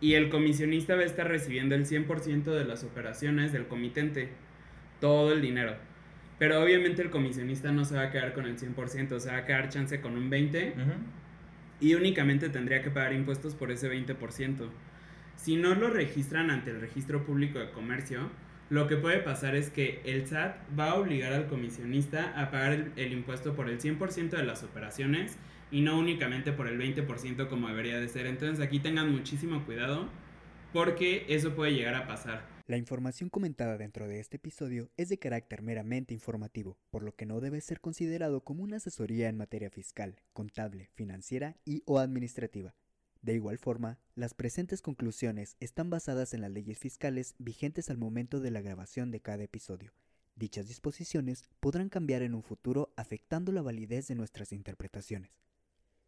y el comisionista va a estar recibiendo el 100% de las operaciones del comitente, todo el dinero. Pero obviamente el comisionista no se va a quedar con el 100%, se va a quedar chance con un 20% y únicamente tendría que pagar impuestos por ese 20%. Si no lo registran ante el registro público de comercio, lo que puede pasar es que el SAT va a obligar al comisionista a pagar el, el impuesto por el 100% de las operaciones y no únicamente por el 20% como debería de ser. Entonces aquí tengan muchísimo cuidado porque eso puede llegar a pasar. La información comentada dentro de este episodio es de carácter meramente informativo, por lo que no debe ser considerado como una asesoría en materia fiscal, contable, financiera y o administrativa. De igual forma, las presentes conclusiones están basadas en las leyes fiscales vigentes al momento de la grabación de cada episodio. Dichas disposiciones podrán cambiar en un futuro afectando la validez de nuestras interpretaciones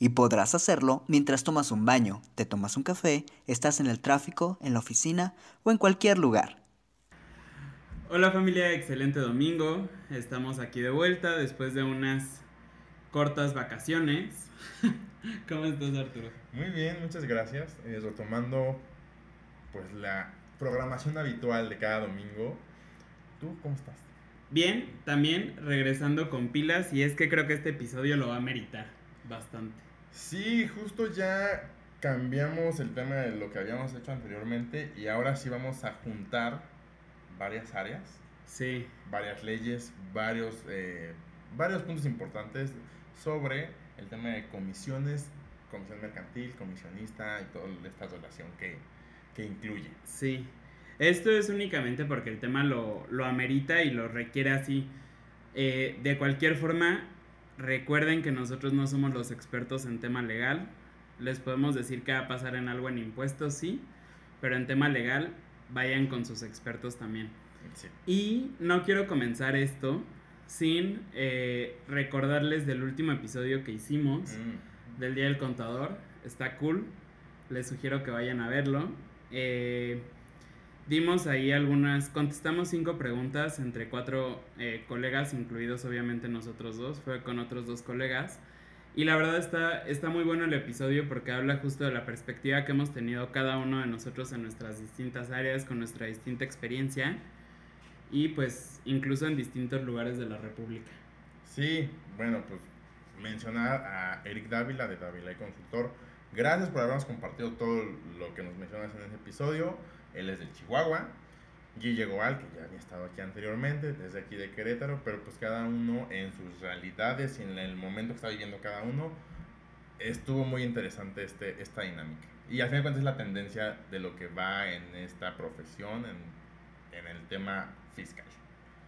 y podrás hacerlo mientras tomas un baño, te tomas un café, estás en el tráfico, en la oficina o en cualquier lugar. Hola familia, excelente domingo. Estamos aquí de vuelta después de unas cortas vacaciones. ¿Cómo estás Arturo? Muy bien, muchas gracias. Eh, retomando pues la programación habitual de cada domingo. ¿Tú cómo estás? Bien, también regresando con pilas y es que creo que este episodio lo va a meritar bastante. Sí, justo ya cambiamos el tema de lo que habíamos hecho anteriormente y ahora sí vamos a juntar varias áreas. Sí. Varias leyes, varios, eh, varios puntos importantes sobre el tema de comisiones, comisión mercantil, comisionista y toda esta relación que, que incluye. Sí. Esto es únicamente porque el tema lo, lo amerita y lo requiere así. Eh, de cualquier forma, Recuerden que nosotros no somos los expertos en tema legal. Les podemos decir qué va a pasar en algo en impuestos, sí, pero en tema legal vayan con sus expertos también. Y no quiero comenzar esto sin eh, recordarles del último episodio que hicimos mm. del Día del Contador. Está cool. Les sugiero que vayan a verlo. Eh, dimos ahí algunas, contestamos cinco preguntas entre cuatro eh, colegas, incluidos obviamente nosotros dos, fue con otros dos colegas. Y la verdad está, está muy bueno el episodio porque habla justo de la perspectiva que hemos tenido cada uno de nosotros en nuestras distintas áreas, con nuestra distinta experiencia y pues incluso en distintos lugares de la República. Sí, bueno, pues mencionar a Eric Dávila de Dávila y Consultor. Gracias por habernos compartido todo lo que nos mencionas en ese episodio. Él es de Chihuahua. Guille Goal, que ya había estado aquí anteriormente, desde aquí de Querétaro, pero pues cada uno en sus realidades y en el momento que está viviendo cada uno, estuvo muy interesante este, esta dinámica. Y al final de cuentas es la tendencia de lo que va en esta profesión, en, en el tema fiscal.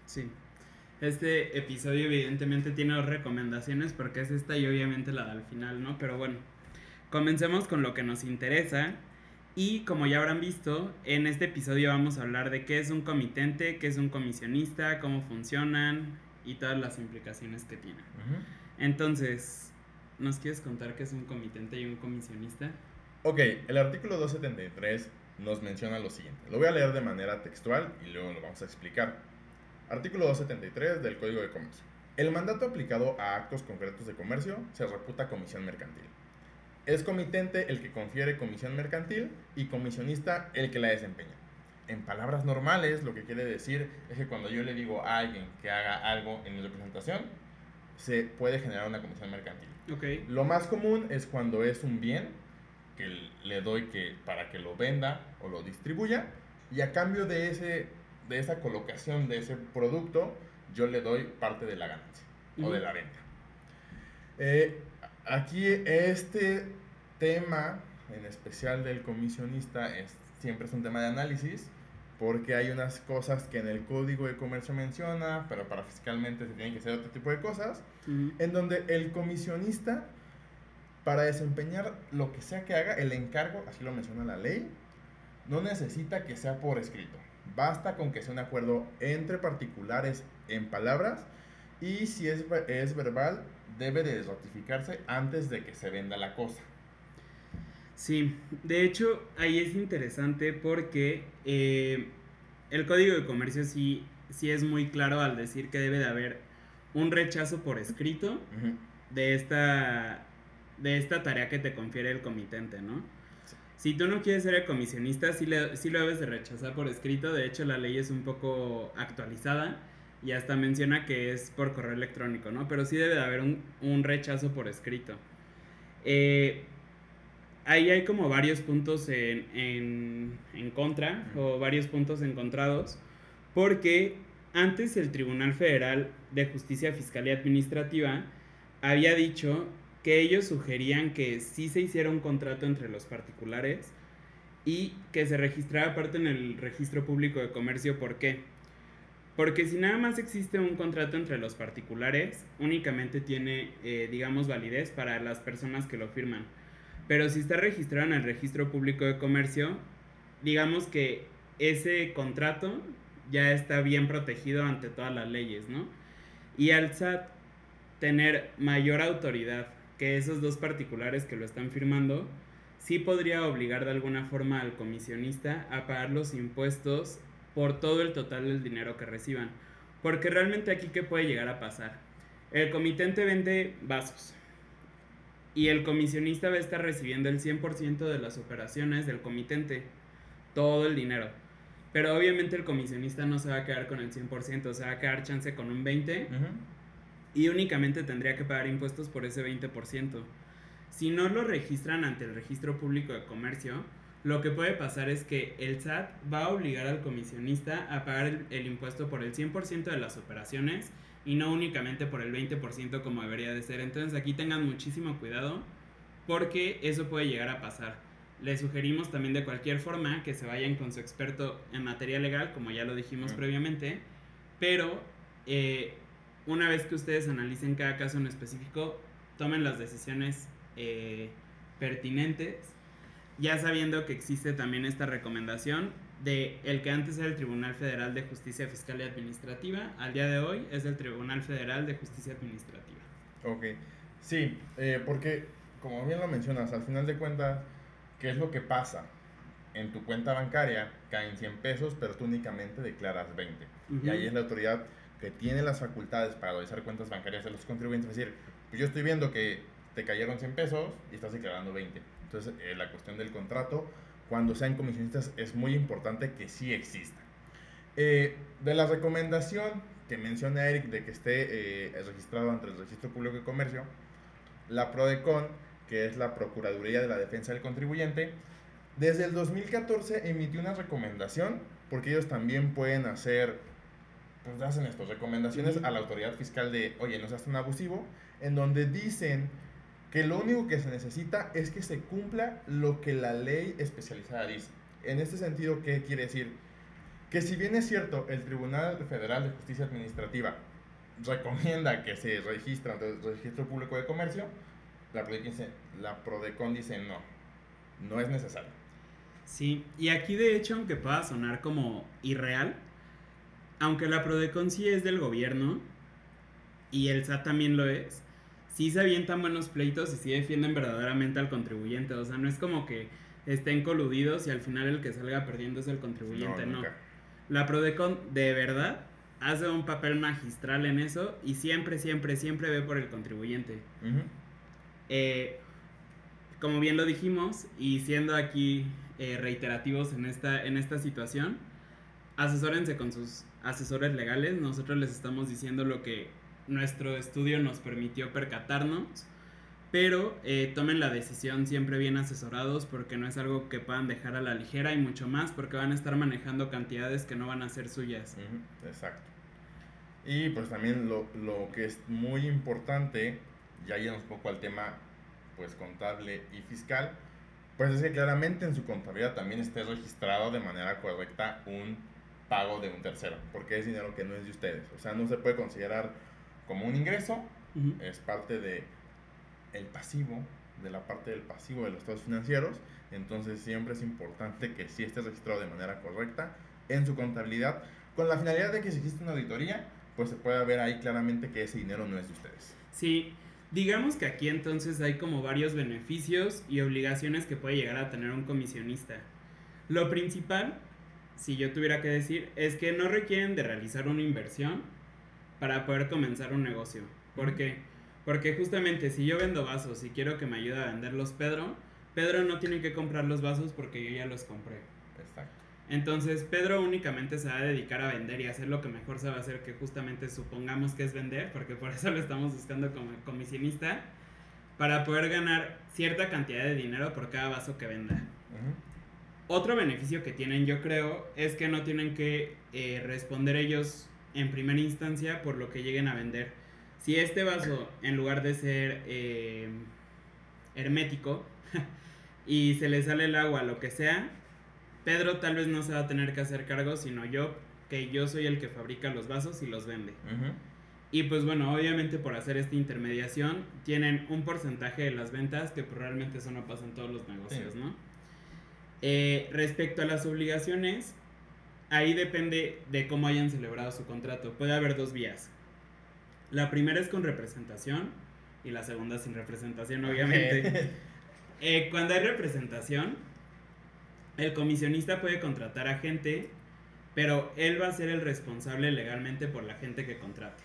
Sí. Este episodio evidentemente tiene dos recomendaciones porque es esta y obviamente la del final, ¿no? Pero bueno, comencemos con lo que nos interesa, y como ya habrán visto, en este episodio vamos a hablar de qué es un comitente, qué es un comisionista, cómo funcionan y todas las implicaciones que tienen. Entonces, ¿nos quieres contar qué es un comitente y un comisionista? Ok, el artículo 273 nos menciona lo siguiente. Lo voy a leer de manera textual y luego lo vamos a explicar. Artículo 273 del Código de Comercio. El mandato aplicado a actos concretos de comercio se reputa comisión mercantil. Es comitente el que confiere comisión mercantil y comisionista el que la desempeña. En palabras normales, lo que quiere decir es que cuando yo le digo a alguien que haga algo en mi representación, se puede generar una comisión mercantil. Okay. Lo más común es cuando es un bien que le doy que, para que lo venda o lo distribuya y a cambio de, ese, de esa colocación de ese producto, yo le doy parte de la ganancia o de la venta. Eh, Aquí este tema, en especial del comisionista, es, siempre es un tema de análisis, porque hay unas cosas que en el código de comercio menciona, pero para fiscalmente se tienen que hacer otro tipo de cosas, en donde el comisionista, para desempeñar lo que sea que haga, el encargo, así lo menciona la ley, no necesita que sea por escrito. Basta con que sea un acuerdo entre particulares en palabras y si es, es verbal, debe de ratificarse antes de que se venda la cosa. Sí, de hecho ahí es interesante porque eh, el código de comercio sí, sí es muy claro al decir que debe de haber un rechazo por escrito de, esta, de esta tarea que te confiere el comitente, ¿no? Si tú no quieres ser el comisionista, sí, sí lo debes de rechazar por escrito. De hecho, la ley es un poco actualizada y hasta menciona que es por correo electrónico, ¿no? Pero sí debe de haber un, rechazo por escrito. Eh, ahí hay como varios puntos en, en, contra o varios puntos encontrados, porque antes el Tribunal Federal de Justicia Fiscal y Administrativa había dicho que ellos sugerían que sí se hiciera un contrato entre los particulares y que se registrara aparte en el registro público de comercio. ¿Por qué? Porque si nada más existe un contrato entre los particulares, únicamente tiene, eh, digamos, validez para las personas que lo firman. Pero si está registrado en el registro público de comercio, digamos que ese contrato ya está bien protegido ante todas las leyes, ¿no? Y al SAT tener mayor autoridad que esos dos particulares que lo están firmando, sí podría obligar de alguna forma al comisionista a pagar los impuestos por todo el total del dinero que reciban. Porque realmente aquí, ¿qué puede llegar a pasar? El comitente vende vasos y el comisionista va a estar recibiendo el 100% de las operaciones del comitente, todo el dinero. Pero obviamente el comisionista no se va a quedar con el 100%, se va a quedar chance con un 20% y únicamente tendría que pagar impuestos por ese 20%. Si no lo registran ante el registro público de comercio, lo que puede pasar es que el SAT va a obligar al comisionista a pagar el, impuesto por el 100% de las operaciones y no únicamente por el 20% como debería de ser. Entonces aquí tengan muchísimo cuidado porque eso puede llegar a pasar. Les sugerimos también de cualquier forma que se vayan con su experto en materia legal, como ya lo dijimos previamente, pero eh, una vez que ustedes analicen cada caso en específico, tomen las decisiones eh, pertinentes, ya sabiendo que existe también esta recomendación de el que antes era el Tribunal Federal de Justicia Fiscal y Administrativa, al día de hoy es el Tribunal Federal de Justicia Administrativa. Ok, sí, eh, porque como bien lo mencionas, al final de cuentas, ¿qué es lo que pasa? En tu cuenta bancaria caen 100 pesos, pero tú únicamente declaras 20. Y ahí es la autoridad que tiene las facultades para realizar cuentas bancarias de los contribuyentes. Es decir, pues yo estoy viendo que te cayeron 100 pesos y estás declarando 20. Entonces, eh, la cuestión del contrato, cuando sean comisionistas, es muy importante que sí exista. Eh, de la recomendación que menciona Eric de que esté eh, registrado ante el Registro Público de Comercio, la PRODECON, que es la Procuraduría de la Defensa del Contribuyente, desde el 2014 emitió una recomendación, porque ellos también pueden hacer pues hacen estas recomendaciones a la autoridad fiscal de, oye, no seas tan abusivo, en donde dicen que lo único que se necesita es que se cumpla lo que la ley especializada dice. En este sentido, ¿qué quiere decir? Que si bien es cierto, el Tribunal Federal de Justicia Administrativa recomienda que se registre ante el Registro Público de Comercio, la PRODECON la Prodecon dice no, no es necesario. Sí, y aquí de hecho, aunque pueda sonar como irreal, aunque la Prodecon sí es del gobierno y el SAT también lo es, sí se avientan buenos pleitos y sí defienden verdaderamente al contribuyente. O sea, no es como que estén coludidos y al final el que salga perdiendo es el contribuyente, no. La Prodecon de verdad hace un papel magistral en eso y siempre, siempre, siempre ve por el contribuyente. Eh, como bien lo dijimos, y siendo aquí eh, reiterativos en esta, en esta situación, asesórense con sus asesores legales, nosotros les estamos diciendo lo que nuestro estudio nos permitió percatarnos, pero eh, tomen la decisión siempre bien asesorados porque no es algo que puedan dejar a la ligera y mucho más porque van a estar manejando cantidades que no van a ser suyas. exacto. Y pues también lo, lo, que es muy importante, ya yendo un poco al tema pues contable y fiscal, pues es que claramente en su contabilidad también esté registrado de manera correcta un pago de un tercero, porque es dinero que no es de ustedes. O sea, no se puede considerar como un ingreso, es parte de el pasivo de la parte del pasivo de los estados financieros, entonces siempre es importante que sí esté registrado de manera correcta en su contabilidad, con la finalidad de que si existe una auditoría, pues se pueda ver ahí claramente que ese dinero no es de ustedes. Sí, digamos que aquí entonces hay como varios beneficios y obligaciones que puede llegar a tener un comisionista. Lo principal, si yo tuviera que decir, es que no requieren de realizar una inversión para poder comenzar un negocio. ¿Por qué? Porque justamente si yo vendo vasos y quiero que me ayude a venderlos Pedro, Pedro no tiene que comprar los vasos porque yo ya los compré. Exacto. Entonces Pedro únicamente se va a dedicar a vender y hacer lo que mejor sabe hacer, que justamente supongamos que es vender, porque por eso lo estamos buscando como comisionista, para poder ganar cierta cantidad de dinero por cada vaso que venda. Otro beneficio que tienen, yo creo, es que no tienen que eh, responder ellos en primera instancia por lo que lleguen a vender. Si este vaso, en lugar de ser eh, hermético y se le sale el agua, lo que sea, Pedro tal vez no se va a tener que hacer cargo, sino yo, que yo soy el que fabrica los vasos y los vende. Y pues bueno, obviamente por hacer esta intermediación, tienen un porcentaje de las ventas que probablemente realmente eso no pasa en todos los negocios, ¿no? Eh, respecto a las obligaciones, ahí depende de cómo hayan celebrado su contrato. Puede haber dos vías. La primera es con representación y la segunda sin representación, obviamente. Eh, cuando hay representación, el comisionista puede contratar a gente, pero él va a ser el responsable legalmente por la gente que contrate.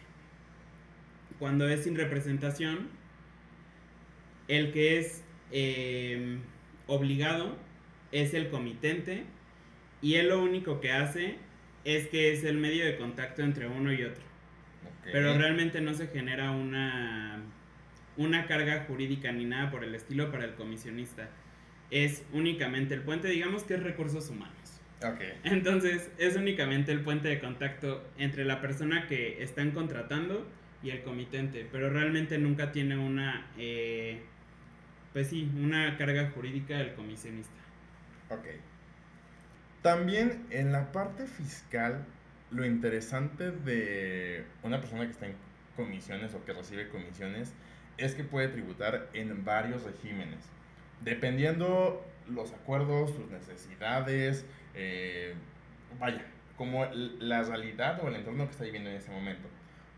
Cuando es sin representación, el que es eh, obligado es el comitente y él lo único que hace es que es el medio de contacto entre uno y otro. Pero realmente no se genera una, una carga jurídica ni nada por el estilo para el comisionista. Es únicamente el puente, digamos que es recursos humanos. Entonces es únicamente el puente de contacto entre la persona que están contratando y el comitente, pero realmente nunca tiene una, eh, pues sí, una carga jurídica del comisionista. Ok. También en la parte fiscal, lo interesante de una persona que está en comisiones o que recibe comisiones es que puede tributar en varios regímenes, dependiendo los acuerdos, sus necesidades, eh, vaya, como la realidad o el entorno que está viviendo en ese momento.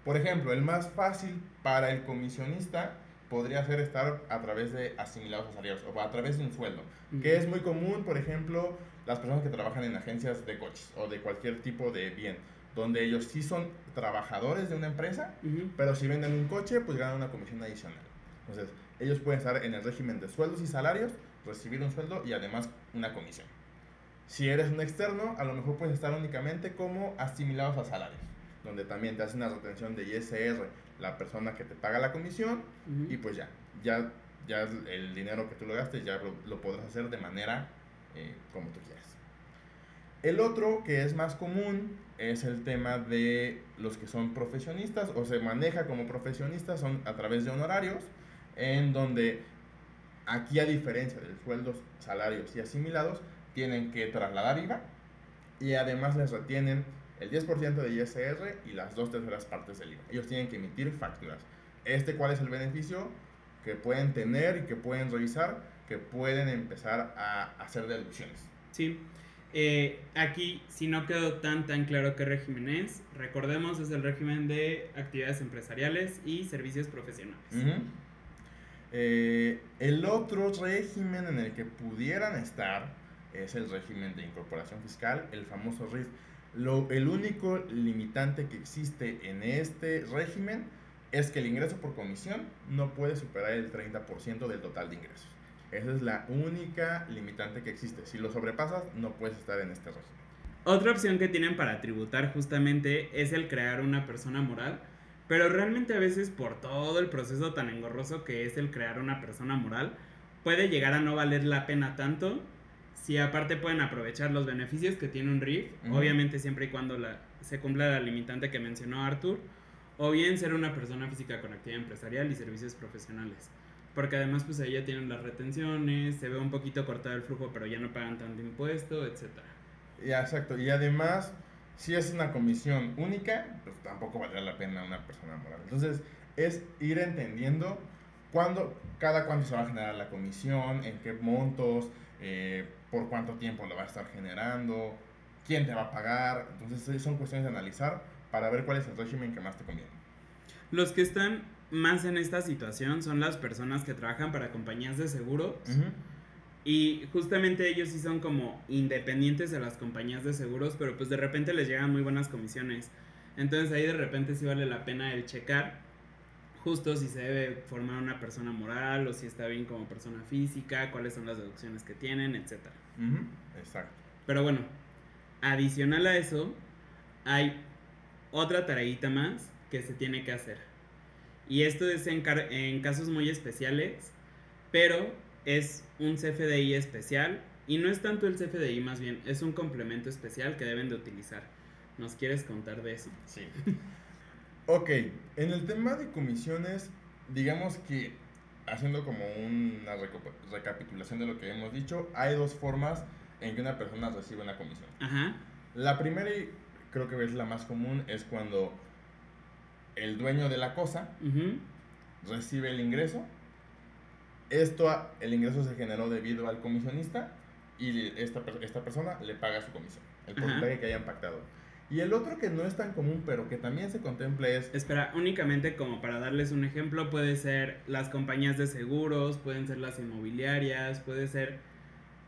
Por ejemplo, el más fácil para el comisionista podría ser estar a través de asimilados a salarios o a través de un sueldo, que es muy común, por ejemplo, las personas que trabajan en agencias de coches o de cualquier tipo de bien, donde ellos sí son trabajadores de una empresa, pero si venden un coche, pues ganan una comisión adicional. Entonces, ellos pueden estar en el régimen de sueldos y salarios, recibir un sueldo y además una comisión. Si eres un externo, a lo mejor puedes estar únicamente como asimilados a salarios, donde también te hacen una retención de ISR la persona que te paga la comisión y pues ya, ya, ya el dinero que tú lo gastes ya lo, podrás hacer de manera eh, como tú quieras. El otro que es más común es el tema de los que son profesionistas o se maneja como profesionistas, son a través de honorarios, en donde aquí a diferencia de sueldos, salarios y asimilados, tienen que trasladar IVA y además les retienen el 10% de ISR y las dos terceras partes del IVA. Ellos tienen que emitir facturas. Este, ¿cuál es el beneficio que pueden tener y que pueden revisar? Que pueden empezar a hacer deducciones. Sí. Eh, aquí, si no quedó tan tan claro qué régimen es, recordemos es el régimen de actividades empresariales y servicios profesionales. Eh, el otro régimen en el que pudieran estar es el régimen de incorporación fiscal, el famoso RIF. Lo, el único limitante que existe en este régimen es que el ingreso por comisión no puede superar el 30% del total de ingresos. Esa es la única limitante que existe. Si lo sobrepasas, no puedes estar en este régimen. Otra opción que tienen para tributar justamente es el crear una persona moral, pero realmente a veces por todo el proceso tan engorroso que es el crear una persona moral, puede llegar a no valer la pena tanto si aparte pueden aprovechar los beneficios que tiene un RIF, obviamente siempre y cuando la, se cumpla la limitante que mencionó Arthur, o bien ser una persona física con actividad empresarial y servicios profesionales. Porque además pues ahí ya tienen las retenciones, se ve un poquito cortado el flujo, pero ya no pagan tanto impuesto, etc. Ya, exacto. Y además, si es una comisión única, pues tampoco valdrá la pena una persona moral. Entonces, es ir entendiendo cuándo, cada cuándo se va a generar la comisión, en qué montos, eh, por cuánto tiempo lo va a estar generando, quién te va a pagar. Entonces son cuestiones de analizar para ver cuál es el régimen que más te conviene. Los que están más en esta situación son las personas que trabajan para compañías de seguros. Y justamente ellos sí son como independientes de las compañías de seguros, pero pues de repente les llegan muy buenas comisiones. Entonces ahí de repente sí vale la pena el checar justo si se debe formar una persona moral o si está bien como persona física, cuáles son las deducciones que tienen, etc. Exacto. Pero bueno, adicional a eso, hay otra tareita más que se tiene que hacer. Y esto es en, en casos muy especiales, pero es un CFDI especial y no es tanto el CFDI, más bien es un complemento especial que deben de utilizar. ¿Nos quieres contar de eso? Sí. ok, en el tema de comisiones, digamos que haciendo como una recapitulación de lo que hemos dicho, hay dos formas en que una persona recibe una comisión. Ajá. La primera, y creo que es la más común, es cuando el dueño de la cosa recibe el ingreso. Esto, el ingreso se generó debido al comisionista y esta, esta persona le paga su comisión, el porcentaje que hayan pactado. Y el otro que no es tan común, pero que también se contempla es... Espera, únicamente como para darles un ejemplo, puede ser las compañías de seguros, pueden ser las inmobiliarias, puede ser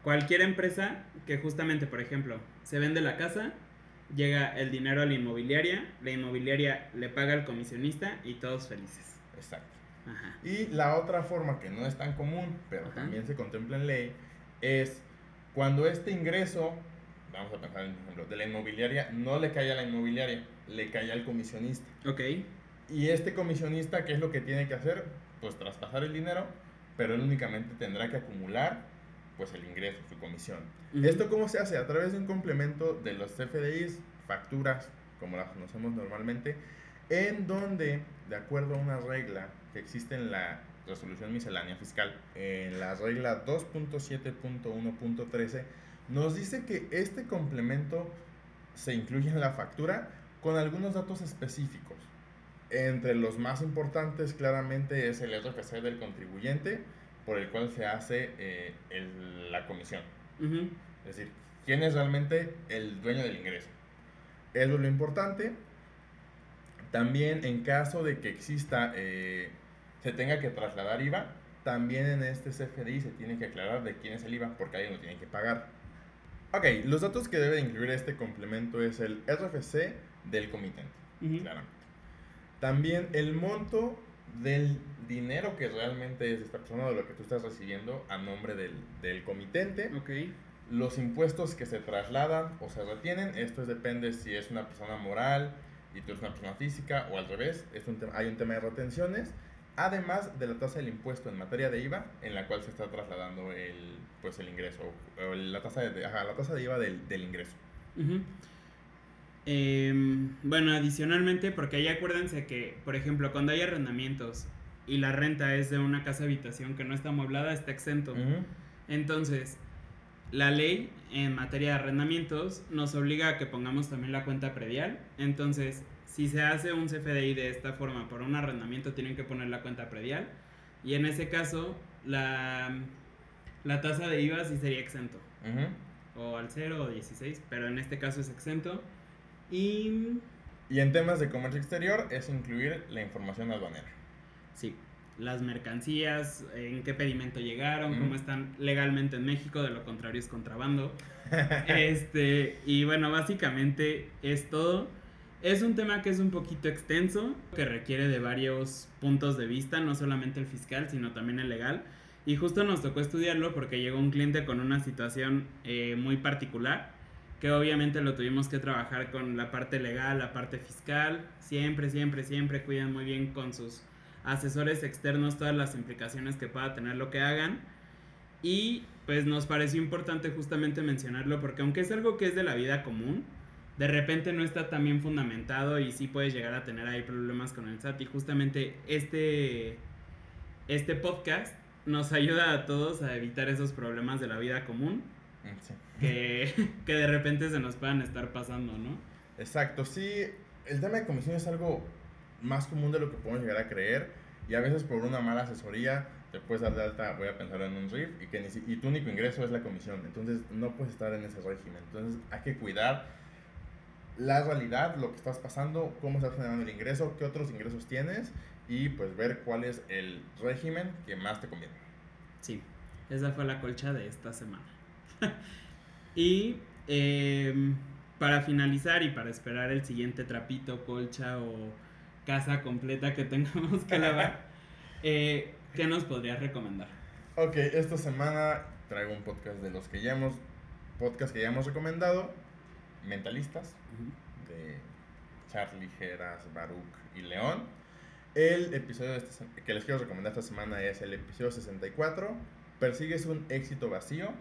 cualquier empresa que justamente, por ejemplo, se vende la casa, llega el dinero a la inmobiliaria, la inmobiliaria le paga al comisionista y todos felices. Exacto. Y la otra forma que no es tan común, pero también se contempla en ley, es cuando este ingreso, vamos a pensar en ejemplo, de la inmobiliaria, no le cae a la inmobiliaria, le cae al comisionista. Ok. Y este comisionista, ¿qué es lo que tiene que hacer? Pues traspasar el dinero, pero él únicamente tendrá que acumular pues el ingreso, su comisión. ¿Esto cómo se hace? A través de un complemento de los CFDIs, facturas, como las conocemos normalmente, en donde, de acuerdo a una regla que existe en la resolución miscelánea fiscal, en la regla 2.7.1.13, nos dice que este complemento se incluye en la factura con algunos datos específicos. Entre los más importantes claramente es el RFC del contribuyente por el cual se hace eh, la comisión. Es decir, quién es realmente el dueño del ingreso. Eso es lo importante. También en caso de que exista eh, se tenga que trasladar IVA, también en este CFDI se tiene que aclarar de quién es el IVA, porque alguien lo tiene que pagar. Ok, los datos que debe incluir este complemento es el RFC del comitente, claramente. También el monto del dinero que realmente es esta persona de lo que tú estás recibiendo a nombre del, del comitente. Okay. Los impuestos que se trasladan o se retienen, esto depende si es una persona moral y tú eres una persona física o al revés, es un hay un tema de retenciones además de la tasa del impuesto en materia de IVA, en la cual se está trasladando el, pues, el ingreso, o la tasa de, la tasa de IVA del, del ingreso. Em, bueno, adicionalmente, porque ahí acuérdense que, por ejemplo, cuando hay arrendamientos y la renta es de una casa habitación que no está amueblada, está exento. Entonces, la ley en materia de arrendamientos nos obliga a que pongamos también la cuenta predial. Entonces, si se hace un CFDI de esta forma por un arrendamiento, tienen que poner la cuenta predial. Y en ese caso, la, la tasa de IVA sí sería exento. O al 0 o 16, pero en este caso es exento. Y... Y en temas de comercio exterior es incluir la información aduanera. Sí, las mercancías, en qué pedimento llegaron, cómo están legalmente en México, de lo contrario es contrabando. este, y bueno, básicamente es todo. Es un tema que es un poquito extenso, que requiere de varios puntos de vista, no solamente el fiscal, sino también el legal. Y justo nos tocó estudiarlo porque llegó un cliente con una situación eh, muy particular, que obviamente lo tuvimos que trabajar con la parte legal, la parte fiscal. Siempre, siempre, siempre cuidan muy bien con sus asesores externos todas las implicaciones que pueda tener lo que hagan. Y pues nos pareció importante justamente mencionarlo porque aunque es algo que es de la vida común, de repente no está tan bien fundamentado y sí puedes llegar a tener ahí problemas con el SAT. Y justamente este, este podcast nos ayuda a todos a evitar esos problemas de la vida común que, que de repente se nos puedan estar pasando, ¿no? Exacto, sí, el tema de comisión es algo más común de lo que podemos llegar a creer Y a veces por una mala asesoría te puedes dar de alta, voy a pensar en un RIF, y, que y tu único ingreso es la comisión. Entonces no puedes estar en ese régimen. Entonces hay que cuidar la realidad, lo que estás pasando, cómo estás generando el ingreso, qué otros ingresos tienes y pues ver cuál es el régimen que más te conviene. Sí, esa fue la colcha de esta semana. y em, para finalizar y para esperar el siguiente trapito, colcha o casa completa que tengamos que lavar, eh, ¿qué nos podrías recomendar? Ok, esta semana traigo un podcast de los que ya hemos, podcast que ya hemos recomendado, Mentalistas, de Charlie Geras, Baruch y León. El episodio que les quiero recomendar esta semana es el episodio 64, Persigues un éxito vacío,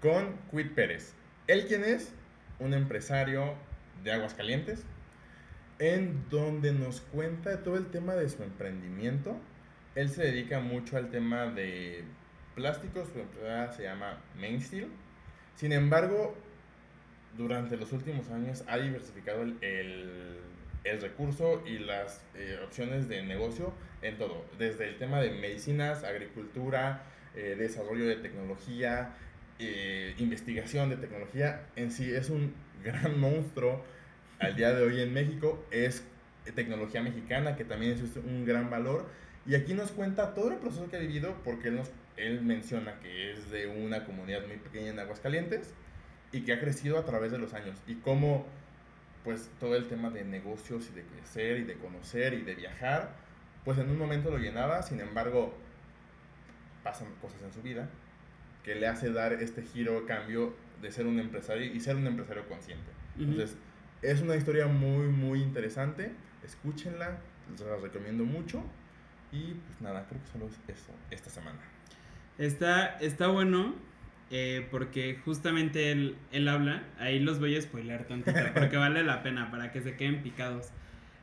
con Quid Pérez. ¿Él quién es? Un empresario de Aguascalientes, en donde nos cuenta todo el tema de su emprendimiento. Él se dedica mucho al tema de plásticos, su empresa se llama Mainsteel. Sin embargo, durante los últimos años ha diversificado el, el, recurso y las eh, opciones de negocio en todo, desde el tema de medicinas, agricultura, eh, desarrollo de tecnología, eh, investigación de tecnología. En sí es un gran monstruo al día de hoy en México, es tecnología mexicana, que también es un gran valor. Y aquí nos cuenta todo el proceso que ha vivido, porque él, nos, él menciona que es de una comunidad muy pequeña en Aguascalientes y que ha crecido a través de los años y cómo pues todo el tema de negocios y de crecer y de conocer y de viajar pues en un momento lo llenaba sin embargo pasan cosas en su vida que le hace dar este giro cambio de ser un empresario y ser un empresario consciente. Entonces es una historia muy muy interesante. Escúchenla les la recomiendo mucho. Y pues nada creo que solo es eso esta semana. Está está bueno eh, porque justamente él, él habla, ahí los voy a spoiler tantito, porque vale la pena para que se queden picados.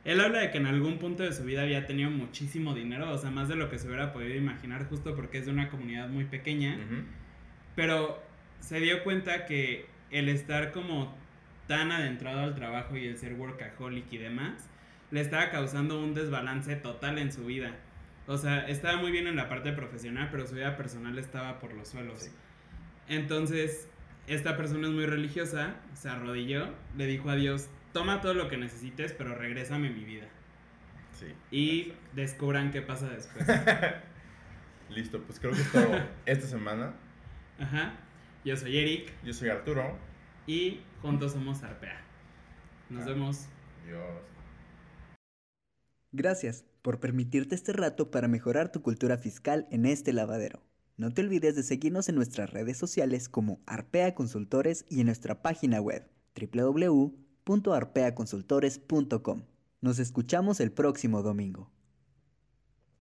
Él habla de que en algún punto de su vida había tenido muchísimo dinero, o sea, más de lo que se hubiera podido imaginar, justo porque es de una comunidad muy pequeña, pero se dio cuenta que el estar como tan adentrado al trabajo y el ser workaholic y demás, le estaba causando un desbalance total en su vida. O sea, estaba muy bien en la parte profesional, pero su vida personal estaba por los suelos. Entonces, esta persona es muy religiosa, se arrodilló, le dijo a Dios, toma todo lo que necesites, pero regrésame mi vida. Sí. Y descubran qué pasa después. Listo, pues creo que es todo esta semana. Ajá. Yo soy Eric. Yo soy Arturo. Y juntos somos Arpea. Nos vemos. Adiós. Gracias por permitirte este rato para mejorar tu cultura fiscal en este lavadero. No te olvides de seguirnos en nuestras redes sociales como Arpea Consultores y en nuestra página web www.arpeaconsultores.com. Nos escuchamos el próximo domingo.